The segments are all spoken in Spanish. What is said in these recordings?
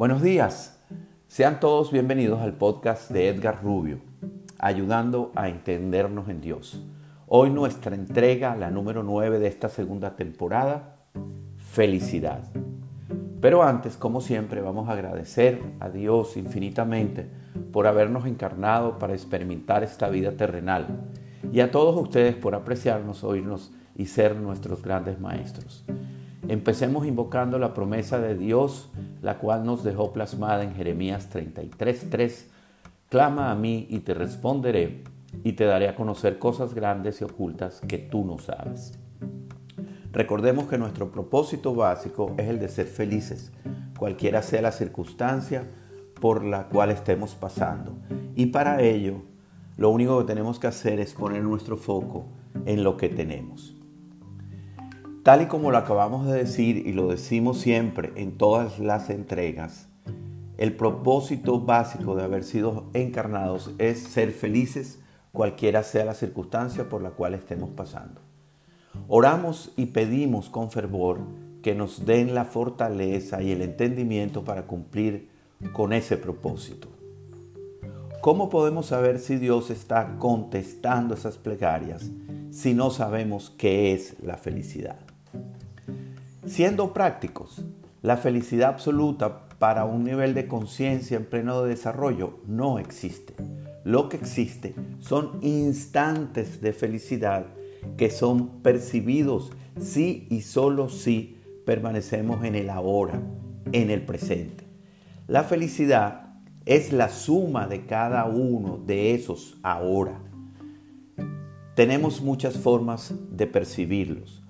Buenos días, sean todos bienvenidos al podcast de Edgar Rubio, ayudando a entendernos en Dios. Hoy nuestra entrega, la número 9 de esta segunda temporada, felicidad. Pero antes, como siempre, vamos a agradecer a Dios infinitamente por habernos encarnado para experimentar esta vida terrenal y a todos ustedes por apreciarnos, oírnos y ser nuestros grandes maestros. Empecemos invocando la promesa de Dios, la cual nos dejó plasmada en Jeremías 33:3. Clama a mí y te responderé y te daré a conocer cosas grandes y ocultas que tú no sabes. Recordemos que nuestro propósito básico es el de ser felices, cualquiera sea la circunstancia por la cual estemos pasando. Y para ello, lo único que tenemos que hacer es poner nuestro foco en lo que tenemos. Tal y como lo acabamos de decir y lo decimos siempre en todas las entregas, el propósito básico de haber sido encarnados es ser felices cualquiera sea la circunstancia por la cual estemos pasando. Oramos y pedimos con fervor que nos den la fortaleza y el entendimiento para cumplir con ese propósito. ¿Cómo podemos saber si Dios está contestando esas plegarias si no sabemos qué es la felicidad? Siendo prácticos, la felicidad absoluta para un nivel de conciencia en pleno desarrollo no existe. Lo que existe son instantes de felicidad que son percibidos si y solo si permanecemos en el ahora, en el presente. La felicidad es la suma de cada uno de esos ahora. Tenemos muchas formas de percibirlos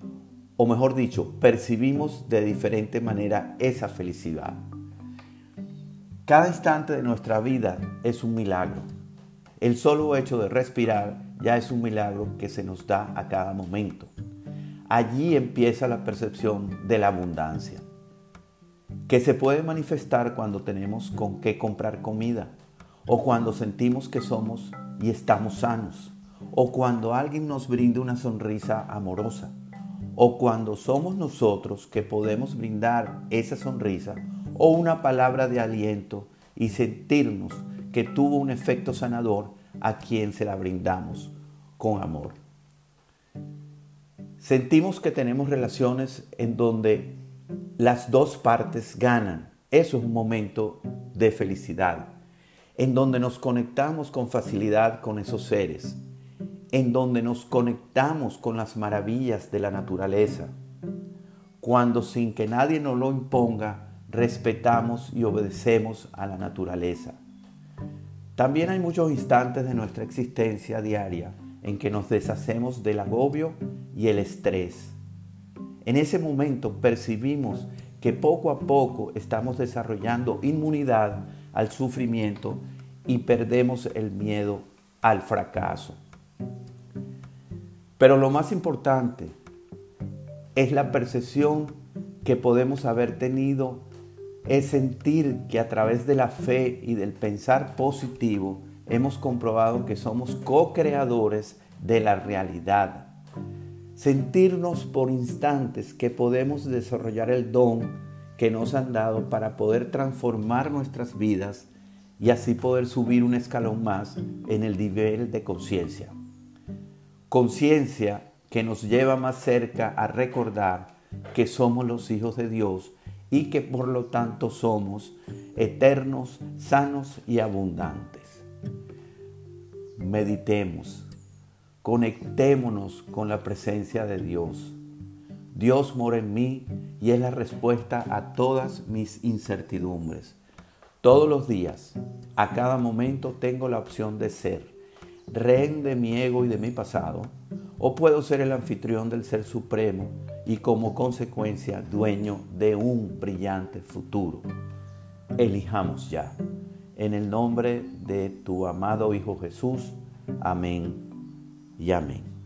o mejor dicho, percibimos de diferente manera esa felicidad. Cada instante de nuestra vida es un milagro. El solo hecho de respirar ya es un milagro que se nos da a cada momento. Allí empieza la percepción de la abundancia, que se puede manifestar cuando tenemos con qué comprar comida, o cuando sentimos que somos y estamos sanos, o cuando alguien nos brinda una sonrisa amorosa o cuando somos nosotros que podemos brindar esa sonrisa o una palabra de aliento y sentirnos que tuvo un efecto sanador a quien se la brindamos con amor. Sentimos que tenemos relaciones en donde las dos partes ganan. Eso es un momento de felicidad, en donde nos conectamos con facilidad con esos seres en donde nos conectamos con las maravillas de la naturaleza, cuando sin que nadie nos lo imponga, respetamos y obedecemos a la naturaleza. También hay muchos instantes de nuestra existencia diaria en que nos deshacemos del agobio y el estrés. En ese momento percibimos que poco a poco estamos desarrollando inmunidad al sufrimiento y perdemos el miedo al fracaso. Pero lo más importante es la percepción que podemos haber tenido, es sentir que a través de la fe y del pensar positivo hemos comprobado que somos co-creadores de la realidad. Sentirnos por instantes que podemos desarrollar el don que nos han dado para poder transformar nuestras vidas y así poder subir un escalón más en el nivel de conciencia conciencia que nos lleva más cerca a recordar que somos los hijos de Dios y que por lo tanto somos eternos, sanos y abundantes. Meditemos, conectémonos con la presencia de Dios. Dios mora en mí y es la respuesta a todas mis incertidumbres. Todos los días, a cada momento tengo la opción de ser rehén de mi ego y de mi pasado, o puedo ser el anfitrión del Ser Supremo y como consecuencia dueño de un brillante futuro. Elijamos ya. En el nombre de tu amado Hijo Jesús. Amén y amén.